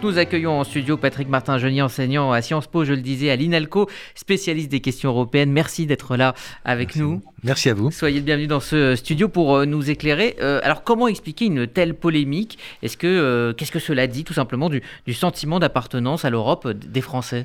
Nous accueillons en studio Patrick Martin-Genier, enseignant à Sciences Po, je le disais, à l'INALCO, spécialiste des questions européennes. Merci d'être là avec nous. Merci à vous. Soyez le bienvenu dans ce studio pour euh, nous éclairer. Euh, alors, comment expliquer une telle polémique? Est-ce que euh, qu'est-ce que cela dit tout simplement du, du sentiment d'appartenance à l'Europe des Français?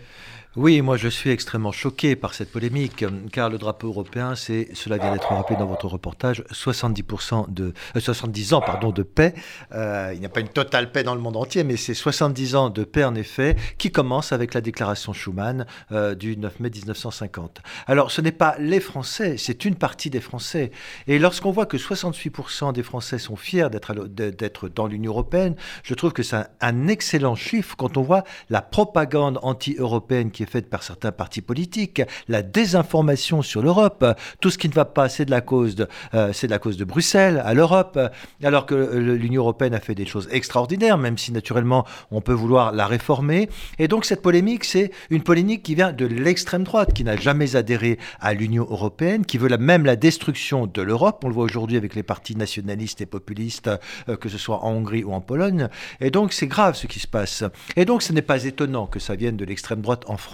Oui, moi je suis extrêmement choqué par cette polémique, car le drapeau européen, c'est, cela vient d'être rappelé dans votre reportage, 70% de, 70 ans de paix. Euh, il n'y a pas une totale paix dans le monde entier, mais c'est 70 ans de paix en effet, qui commence avec la déclaration Schuman euh, du 9 mai 1950. Alors ce n'est pas les Français, c'est une partie des Français. Et lorsqu'on voit que 68% des Français sont fiers d'être, d'être dans l'Union européenne, je trouve que c'est un, un excellent chiffre quand on voit la propagande anti-européenne qui faite par certains partis politiques, la désinformation sur l'Europe, tout ce qui ne va pas, c'est de la cause de, euh, c'est de la cause de Bruxelles à l'Europe, alors que l'Union européenne a fait des choses extraordinaires, même si naturellement on peut vouloir la réformer. Et donc cette polémique, c'est une polémique qui vient de l'extrême droite, qui n'a jamais adhéré à l'Union européenne, qui veut même la destruction de l'Europe. On le voit aujourd'hui avec les partis nationalistes et populistes, euh, que ce soit en Hongrie ou en Pologne. Et donc c'est grave ce qui se passe. Et donc ce n'est pas étonnant que ça vienne de l'extrême droite en France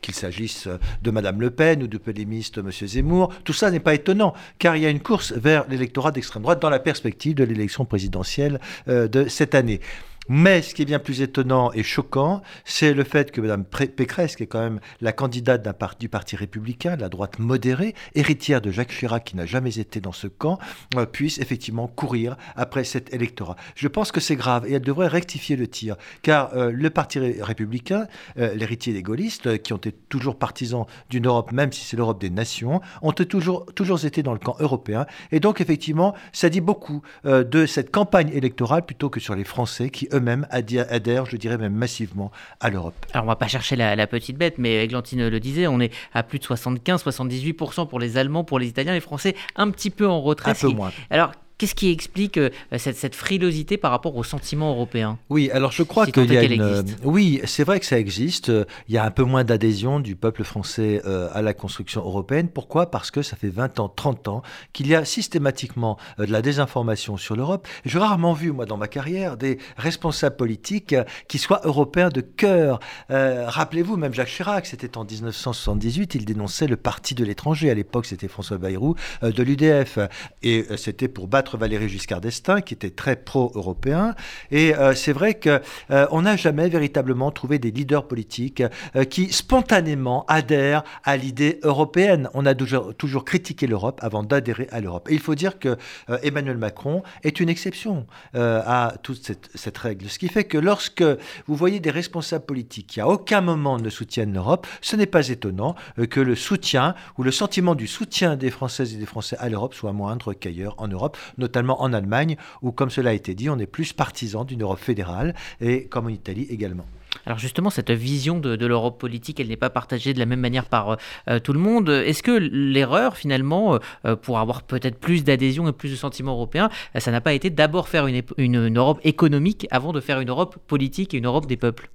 qu'il s'agisse de Madame Le Pen ou du polémiste M. Zemmour. Tout ça n'est pas étonnant, car il y a une course vers l'électorat d'extrême droite dans la perspective de l'élection présidentielle euh, de cette année. Mais ce qui est bien plus étonnant et choquant, c'est le fait que Mme Pécresse, qui est quand même la candidate du Parti républicain, de la droite modérée, héritière de Jacques Chirac, qui n'a jamais été dans ce camp, euh, puisse effectivement courir après cet électorat. Je pense que c'est grave et elle devrait rectifier le tir, car euh, le Parti républicain, euh, l'héritier des gaullistes, qui ont été toujours partisans d'une Europe, même si c'est l'Europe des nations, ont toujours, toujours été dans le camp européen. Et donc, effectivement, ça dit beaucoup de cette campagne électorale plutôt que sur les Français qui, eux-mêmes adhèrent, je dirais même massivement, à l'Europe. Alors on va pas chercher la, petite bête, mais Églantine le disait, on est à plus de 75-78% pour les Allemands, pour les Italiens, les Français un petit peu en retrait. Un peu moins. Alors Qu'est-ce qui explique euh, cette, frilosité par rapport au sentiment européen? Oui, alors je crois qu'il y a une... Euh, oui, c'est vrai que ça existe. Il y a un peu moins d'adhésion du peuple français euh, à la construction européenne. Pourquoi? Parce que ça fait 20 ans, 30 ans qu'il y a systématiquement de la désinformation sur l'Europe. J'ai rarement vu, moi, dans ma carrière, des responsables politiques qui soient européens de cœur. Rappelez-vous, même Jacques Chirac, c'était en 1978, il dénonçait le parti de l'étranger. À l'époque, c'était François Bayrou de l'UDF. Et c'était pour battre Valéry Giscard d'Estaing, qui était très pro-européen. Et euh, c'est vrai qu'on euh, n'a jamais véritablement trouvé des leaders politiques euh, qui spontanément adhèrent à l'idée européenne. On a toujours, critiqué l'Europe avant d'adhérer à l'Europe. Et il faut dire que Emmanuel Macron est une exception à toute cette, règle. Ce qui fait que lorsque vous voyez des responsables politiques qui à aucun moment ne soutiennent l'Europe, ce n'est pas étonnant que le soutien ou le sentiment du soutien des Françaises et des Français à l'Europe soit moindre qu'ailleurs en Europe notamment en Allemagne, où, comme cela a été dit, on est plus partisan d'une Europe fédérale, et comme en Italie également. Alors justement, cette vision de, l'Europe politique, elle n'est pas partagée de la même manière par euh, euh, tout le monde. Est-ce que l'erreur, finalement, euh, pour avoir peut-être plus d'adhésion et plus de sentiments européens, ça n'a pas été d'abord faire une Europe économique avant de faire une Europe politique et une Europe des peuples?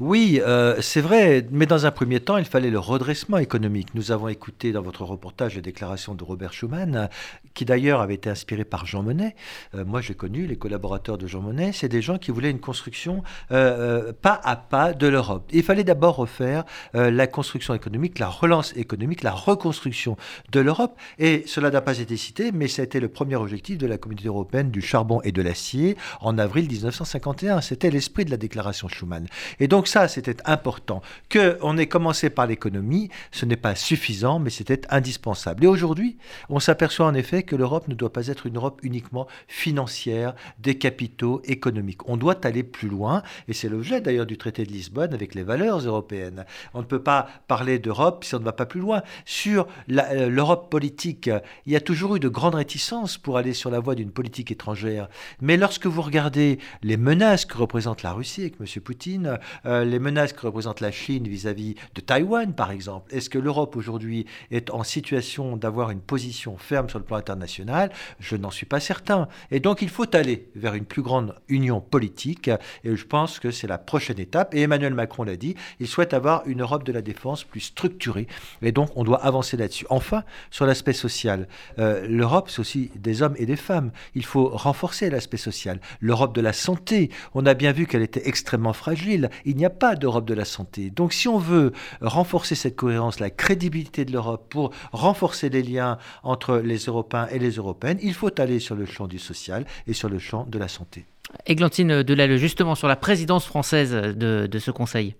Oui, euh, c'est vrai, mais dans un premier temps, il fallait le redressement économique. Nous avons écouté dans votre reportage les déclarations de Robert Schuman, qui d'ailleurs avait été inspiré par Jean Monnet. Euh, moi, j'ai connu les collaborateurs de Jean Monnet. C'est des gens qui voulaient une construction euh, pas à pas de l'Europe. Il fallait d'abord refaire la construction économique, la relance économique, la reconstruction de l'Europe. Et cela n'a pas été cité, mais ça a été le premier objectif de la communauté européenne du charbon et de l'acier en avril 1951. C'était l'esprit de la déclaration Schuman. Et donc, ça, c'était important. Qu'on ait commencé par l'économie, ce n'est pas suffisant, mais c'était indispensable. Et aujourd'hui, on s'aperçoit en effet que l'Europe ne doit pas être une Europe uniquement financière, des capitaux, économiques. On doit aller plus loin, et c'est l'objet d'ailleurs du traité de Lisbonne avec les valeurs européennes. On ne peut pas parler d'Europe si on ne va pas plus loin. Sur euh, l'Europe politique, il y a toujours eu de grandes réticences pour aller sur la voie d'une politique étrangère. Mais lorsque vous regardez les menaces que représente la Russie avec M. Poutine, euh, les menaces que représente la Chine vis-à-vis de Taïwan, par exemple. Est-ce que l'Europe aujourd'hui est en situation d'avoir une position ferme sur le plan international? Je n'en suis pas certain. Et donc il faut aller vers une plus grande union politique. Et je pense que c'est la prochaine étape. Et Emmanuel Macron l'a dit, il souhaite avoir une Europe de la défense plus structurée. Et donc on doit avancer là-dessus. Enfin, sur l'aspect social, euh, l'Europe, c'est aussi des hommes et des femmes. Il faut renforcer l'aspect social. L'Europe de la santé, on a bien vu qu'elle était extrêmement fragile. Il n'y a pas d'Europe de la santé. Donc si on veut renforcer cette cohérence, la crédibilité de l'Europe pour renforcer les liens entre les Européens et les Européennes, il faut aller sur le champ du social et sur le champ de la santé. Églantine Delalle, justement sur la présidence française de, de ce Conseil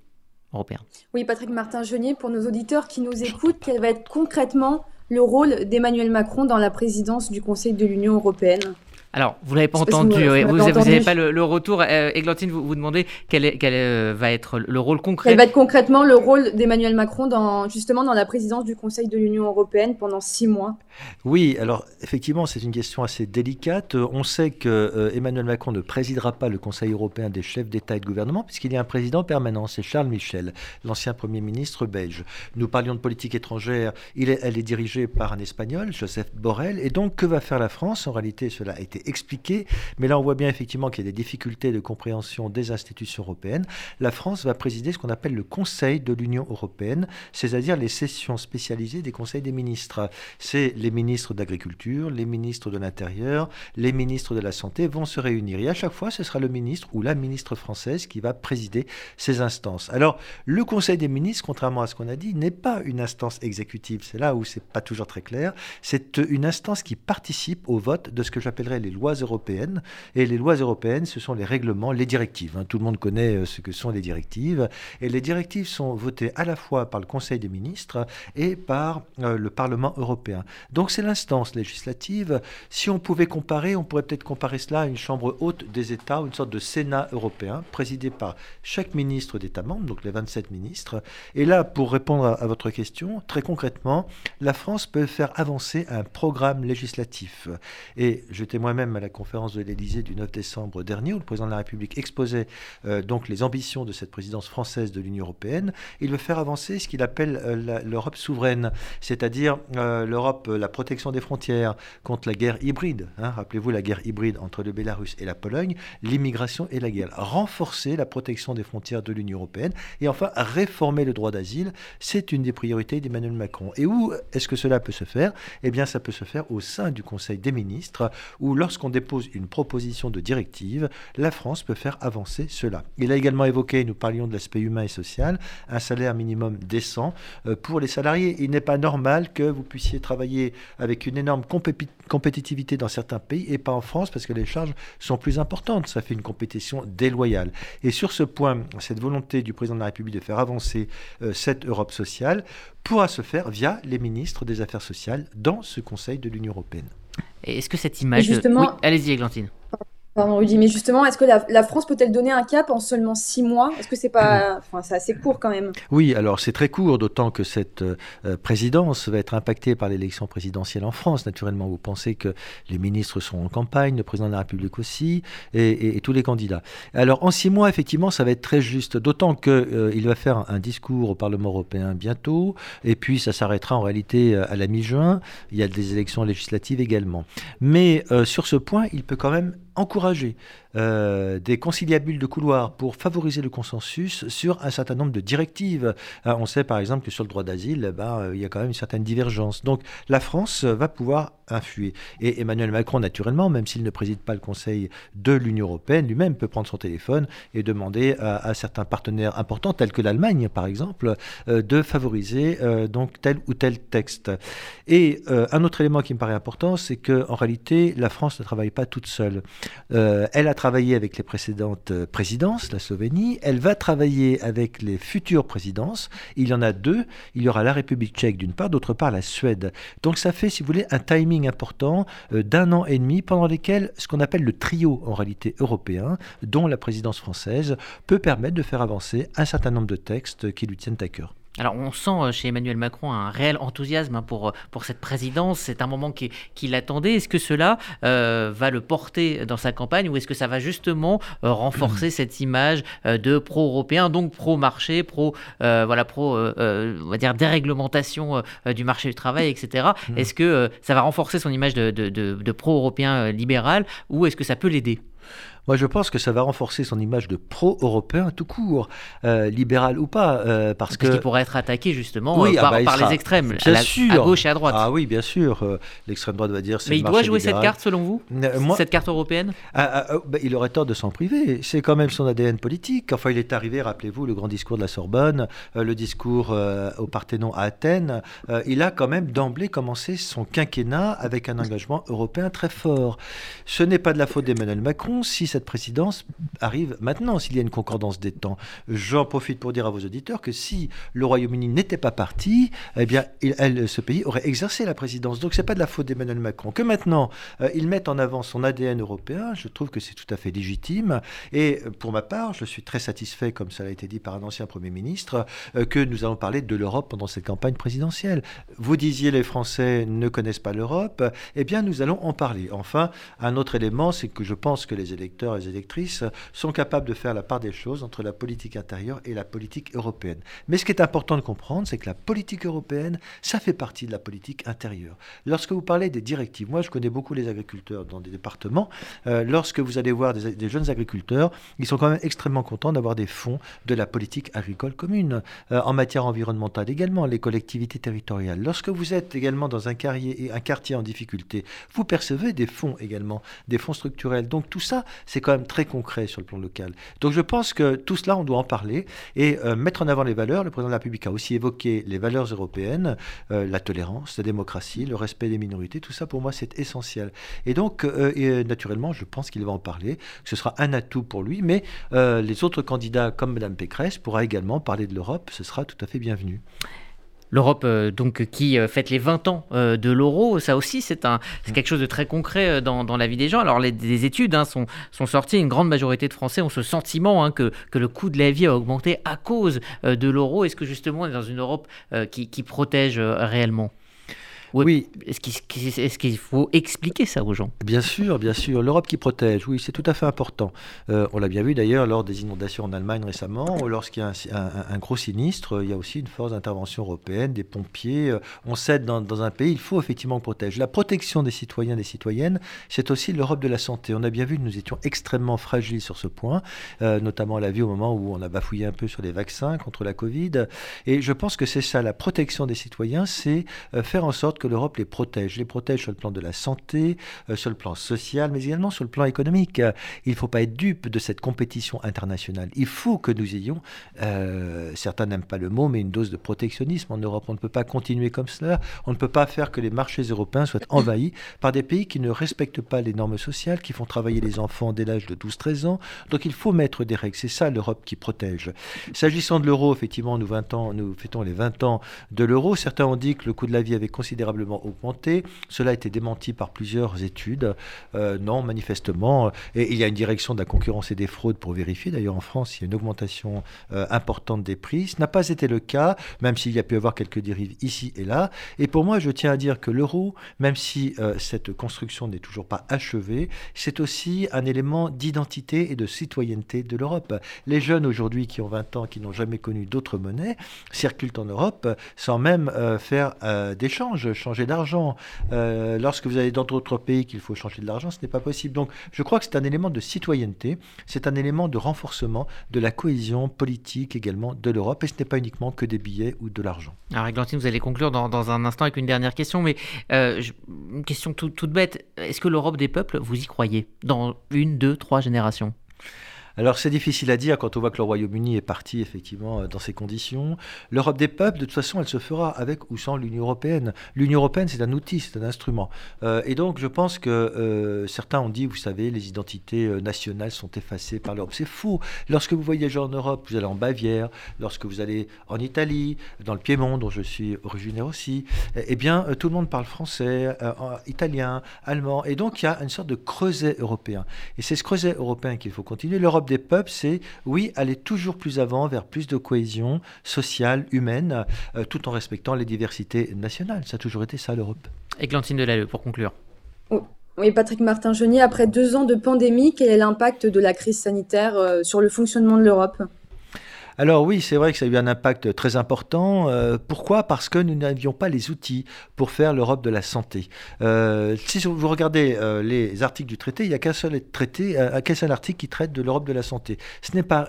européen. Oui, Patrick Martin-Genier, pour nos auditeurs qui nous écoutent, quel va être concrètement le rôle d'Emmanuel Macron dans la présidence du Conseil de l'Union européenne? Alors, vous l'avez pas entendu, vous n'avez pas le, retour. Euh, Églantine, vous vous demandez quel, est, quel euh, va être le rôle concret Quel va être concrètement le rôle d'Emmanuel Macron dans, justement dans la présidence du Conseil de l'Union européenne pendant six mois Oui, alors effectivement, c'est une question assez délicate. On sait que euh, Emmanuel Macron ne présidera pas le Conseil européen des chefs d'État et de gouvernement, puisqu'il y a un président permanent, c'est Charles Michel, l'ancien Premier ministre belge. Nous parlions de politique étrangère, il est, elle est dirigée par un Espagnol, Joseph Borrell. Et donc, que va faire la France? En réalité, cela a été expliqué, mais là on voit bien effectivement qu'il y a des difficultés de compréhension des institutions européennes. La France va présider ce qu'on appelle le Conseil de l'Union européenne, c'est-à-dire les sessions spécialisées des conseils des ministres. C'est les ministres d'agriculture, les ministres de l'Intérieur, les ministres de la Santé vont se réunir. Et à chaque fois, ce sera le ministre ou la ministre française qui va présider ces instances. Alors, le Conseil des ministres, contrairement à ce qu'on a dit, n'est pas une instance exécutive. C'est là où c'est pas toujours très clair. C'est une instance qui participe au vote de ce que j'appellerais les lois européennes. Et les lois européennes, ce sont les règlements, les directives. Hein. Tout le monde connaît euh, ce que sont les directives. Et les directives sont votées à la fois par le Conseil des ministres et par euh, le Parlement européen. Donc c'est l'instance législative. Si on pouvait comparer, on pourrait peut-être comparer cela à une chambre haute des États, une sorte de Sénat européen, présidé par chaque ministre d'État membre, donc les 27 ministres. Et là, pour répondre à, à votre question, très concrètement, la France peut faire avancer un programme législatif. Et j'étais moi-même même à la conférence de l'Élysée du 9 décembre dernier, où le président de la République exposait euh, donc les ambitions de cette présidence française de l'Union européenne. Il veut faire avancer ce qu'il appelle euh, l'Europe souveraine, c'est-à-dire euh, l'Europe, la protection des frontières contre la guerre hybride. Hein. Rappelez-vous la guerre hybride entre le Bélarus et la Pologne, l'immigration et la guerre. Renforcer la protection des frontières de l'Union européenne et enfin réformer le droit d'asile, c'est une des priorités d'Emmanuel Macron. Et où est-ce que cela peut se faire? Eh bien, ça peut se faire au sein du Conseil des ministres, où lorsqu'on dépose une proposition de directive, la France peut faire avancer cela. Il a également évoqué, nous parlions de l'aspect humain et social, un salaire minimum décent euh, pour les salariés. Il n'est pas normal que vous puissiez travailler avec une énorme compétitivité dans certains pays et pas en France parce que les charges sont plus importantes. Ça fait une compétition déloyale. Et sur ce point, cette volonté du président de la République de faire avancer euh, cette Europe sociale pourra se faire via les ministres des Affaires sociales dans ce Conseil de l'Union européenne. Est-ce que cette image... Justement... Oui, allez-y, Églantine. Pardon, Rudy, mais justement, est-ce que la, France peut-elle donner un cap en seulement six mois? Est-ce que c'est pas, enfin, c'est assez court quand même? Oui, alors c'est très court, d'autant que cette euh, présidence va être impactée par l'élection présidentielle en France. Naturellement, vous pensez que les ministres sont en campagne, le président de la République aussi, et, tous les candidats. Alors en six mois, effectivement, ça va être très juste, d'autant qu'il euh, il va faire un discours au Parlement européen bientôt, et puis ça s'arrêtera en réalité euh, à la mi-juin. Il y a des élections législatives également. Mais sur ce point, il peut quand même encourager euh, des conciliabules de couloir pour favoriser le consensus sur un certain nombre de directives. Euh, on sait par exemple que sur le droit d'asile, eh ben, euh, il y a quand même une certaine divergence. Donc la France va pouvoir influer. Et Emmanuel Macron, naturellement, même s'il ne préside pas le Conseil de l'Union européenne, lui-même peut prendre son téléphone et demander à, certains partenaires importants, tels que l'Allemagne par exemple, de favoriser donc tel ou tel texte. Et un autre élément qui me paraît important, c'est qu'en réalité, la France ne travaille pas toute seule. elle a travaillé avec les précédentes euh, présidences, la Slovénie. Elle va travailler avec les futures présidences. Il y en a deux. Il y aura la République tchèque d'une part, d'autre part la Suède. Donc ça fait, si vous voulez, un timing important euh, d'un an et demi pendant lesquels ce qu'on appelle le trio en réalité européen, dont la présidence française, peut permettre de faire avancer un certain nombre de textes qui lui tiennent à cœur. Alors on sent chez Emmanuel Macron un réel enthousiasme hein, pour, pour cette présidence. C'est un moment qu'il qui attendait. Est-ce que cela va le porter dans sa campagne ou est-ce que ça va justement renforcer cette image de pro-européen, donc pro-marché, pro, voilà, pro, on va dire déréglementation du marché du travail, etc. Mmh. Est-ce que ça va renforcer son image de, de pro-européen libéral ou est-ce que ça peut l'aider? Moi, je pense que ça va renforcer son image de pro-européen tout court, euh, libéral ou pas, euh, parce, parce qu'il pourrait être attaqué justement euh, ah par, bah, les extrêmes, bien à, sûr. à gauche et à droite. Ah oui, bien sûr. L'extrême droite va dire. Mais il doit jouer cette carte selon vous, cette carte européenne. Ah, ah, bah, il aurait tort de s'en priver. C'est quand même son ADN politique. Enfin, il est arrivé, rappelez-vous, le grand discours de la Sorbonne, le discours au Parthénon à Athènes. il a quand même d'emblée commencé son quinquennat avec un engagement européen très fort. Ce n'est pas de la faute d'Emmanuel Macron si cette présidence arrive maintenant, s'il y a une concordance des temps. J'en profite pour dire à vos auditeurs que si le Royaume-Uni n'était pas parti, eh bien, ce pays aurait exercé la présidence. Donc, c'est pas de la faute d'Emmanuel Macron. Que maintenant, euh, il mette en avant son ADN européen, je trouve que c'est tout à fait légitime. Et euh, pour ma part, je suis très satisfait, comme ça a été dit par un ancien Premier ministre, euh, que nous allons parler de l'Europe pendant cette campagne présidentielle. Vous disiez les Français ne connaissent pas l'Europe. Eh bien, nous allons en parler. Enfin, un autre élément, c'est que je pense que les électeurs et les électrices sont capables de faire la part des choses entre la politique intérieure et la politique européenne. Mais ce qui est important de comprendre, c'est que la politique européenne, ça fait partie de la politique intérieure. Lorsque vous parlez des directives, moi je connais beaucoup les agriculteurs dans des départements, euh, lorsque vous allez voir des, jeunes agriculteurs, ils sont quand même extrêmement contents d'avoir des fonds de la politique agricole commune, euh, en matière environnementale également, les collectivités territoriales. Lorsque vous êtes également dans un, carrier, un quartier en difficulté, vous percevez des fonds également, des fonds structurels. Donc tout ça, c'est quand même très concret sur le plan local. Donc je pense que tout cela, on doit en parler et euh, mettre en avant les valeurs. Le président de la République a aussi évoqué les valeurs européennes, euh, la tolérance, la démocratie, le respect des minorités. Tout ça, pour moi, c'est essentiel. Et donc, euh, naturellement, je pense qu'il va en parler, ce sera un atout pour lui, mais les autres candidats, comme Mme Pécresse, pourra également parler de l'Europe. Ce sera tout à fait bienvenu. L'Europe euh, donc qui euh, fête les 20 ans euh, de l'euro, ça aussi c'est quelque chose de très concret dans, la vie des gens. Alors les, des études hein, sont, sorties, une grande majorité de Français ont ce sentiment hein, que, le coût de la vie a augmenté à cause de l'euro. Est-ce que justement on est dans une Europe qui protège réellement? Oui. Est-ce qu'il faut expliquer ça aux gens? Bien sûr, bien sûr. L'Europe qui protège, oui, c'est tout à fait important. Euh, on l'a bien vu d'ailleurs lors des inondations en Allemagne récemment. Lorsqu'il y a un, gros sinistre, il y a aussi une force d'intervention européenne, des pompiers. Euh, on sait dans, dans un pays, il faut effectivement protéger. La protection des citoyens et des citoyennes, c'est aussi l'Europe de la santé. On a bien vu que nous étions extrêmement fragiles sur ce point, euh, notamment à la vie au moment où on a bafouillé un peu sur les vaccins contre la Covid. Et je pense que c'est ça, la protection des citoyens, c'est faire en sorte que l'Europe les protège. Les protège sur le plan de la santé, euh, sur le plan social, mais également sur le plan économique. Il ne faut pas être dupe de cette compétition internationale. Il faut que nous ayons, euh, certains n'aiment pas le mot, mais une dose de protectionnisme en Europe. On ne peut pas continuer comme cela. On ne peut pas faire que les marchés européens soient envahis par des pays qui ne respectent pas les normes sociales, qui font travailler les enfants dès l'âge de 12-13 ans. Donc il faut mettre des règles. C'est ça l'Europe qui protège. S'agissant de l'euro, effectivement, nous, 20 ans, nous fêtons les 20 ans de l'euro. Certains ont dit que le coût de la vie avait considérablement augmenté. Cela a été démenti par plusieurs études. Euh, non, manifestement. Et il y a une direction de la concurrence et des fraudes pour vérifier. D'ailleurs, en France, il y a une augmentation euh, importante des prix. Ce n'a pas été le cas, même s'il y a pu avoir quelques dérives ici et là. Et pour moi, je tiens à dire que l'euro, même si euh, cette construction n'est toujours pas achevée, c'est aussi un élément d'identité et de citoyenneté de l'Europe. Les jeunes aujourd'hui qui ont 20 ans, qui n'ont jamais connu d'autres monnaies, circulent en Europe sans même faire d'échanges changer d'argent. Euh, lorsque vous allez dans d'autres pays qu'il faut changer de l'argent, ce n'est pas possible. Donc je crois que c'est un élément de citoyenneté, c'est un élément de renforcement de la cohésion politique également de l'Europe, et ce n'est pas uniquement que des billets ou de l'argent. Alors Églantine, vous allez conclure dans, un instant avec une dernière question, mais euh, une question toute bête. Est-ce que l'Europe des peuples, vous y croyez dans une, deux, trois générations? Alors c'est difficile à dire quand on voit que le Royaume-Uni est parti effectivement euh, dans ces conditions. L'Europe des peuples, de toute façon, elle se fera avec ou sans l'Union européenne. L'Union européenne, c'est un outil, c'est un instrument. Euh, et donc je pense que euh, certains ont dit, vous savez, les identités nationales sont effacées par l'Europe. C'est faux. Lorsque vous voyagez en Europe, vous allez en Bavière, lorsque vous allez en Italie, dans le Piémont, dont je suis originaire aussi, eh bien tout le monde parle français, italien, allemand. Et donc il y a une sorte de creuset européen. Et c'est ce creuset européen qu'il faut continuer. L'Europe l'Europe des peuples, c'est oui, aller toujours plus avant vers plus de cohésion sociale, humaine, euh, tout en respectant les diversités nationales. Ça a toujours été ça l'Europe. Églantine Delalleux, pour conclure. Oui, Patrick Martin-Genier, après deux ans de pandémie, quel est l'impact de la crise sanitaire euh, sur le fonctionnement de l'Europe? Alors oui, c'est vrai que ça a eu un impact très important. Euh, pourquoi? Parce que nous n'avions pas les outils pour faire l'Europe de la santé. Euh, si vous regardez euh, les articles du traité, il n'y a qu'un seul, traité, qu'un seul article qui traite de l'Europe de la santé. Ce n'est pas,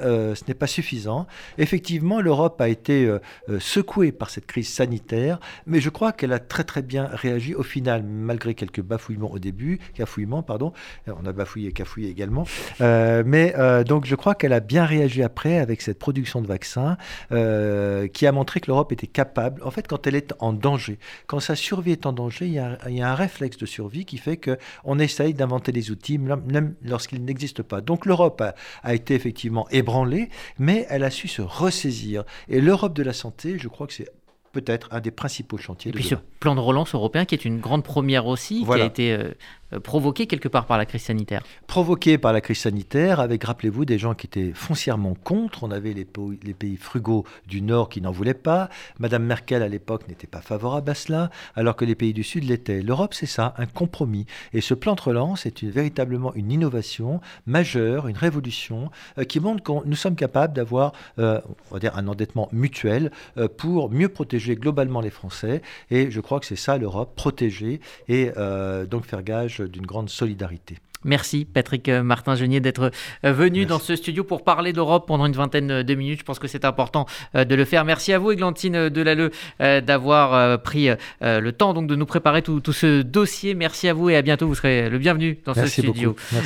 pas suffisant. Effectivement, l'Europe a été secouée par cette crise sanitaire, mais je crois qu'elle a très très bien réagi au final, malgré quelques bafouillements au début, cafouillements, pardon. On a bafouillé et cafouillé également. mais donc je crois qu'elle a bien réagi après avec cette production de vaccins, euh, qui a montré que l'Europe était capable, en fait, quand elle est en danger, quand sa survie est en danger, il y a, un réflexe de survie qui fait qu'on essaye d'inventer des outils, même lorsqu'ils n'existent pas. Donc l'Europe a, a, été effectivement ébranlée, mais elle a su se ressaisir. Et l'Europe de la santé, je crois que c'est peut-être un des principaux chantiers. Et puis ce plan de relance européen qui est une grande première aussi, qui a été euh, euh, provoqué quelque part par la crise sanitaire. Provoqué par la crise sanitaire, avec, rappelez-vous, des gens qui étaient foncièrement contre. On avait les, les pays frugaux du Nord qui n'en voulaient pas. Madame Merkel, à l'époque, n'était pas favorable à cela, alors que les pays du Sud l'étaient. L'Europe, c'est ça, un compromis. Et ce plan de relance est une, véritablement une innovation majeure, une révolution, euh, qui montre que nous sommes capables d'avoir, on va dire, un endettement mutuel pour mieux protéger globalement les Français. Et je crois que c'est ça l'Europe, protéger et euh, donc faire gage d'une grande solidarité. Merci Patrick euh, Martin-Genier d'être euh, venu dans ce studio pour parler d'Europe pendant une vingtaine de minutes. Je pense que c'est important de le faire. Merci à vous Églantine Delalleux d'avoir pris le temps donc de nous préparer tout, ce dossier. Merci à vous et à bientôt. Vous serez le bienvenu dans ce studio.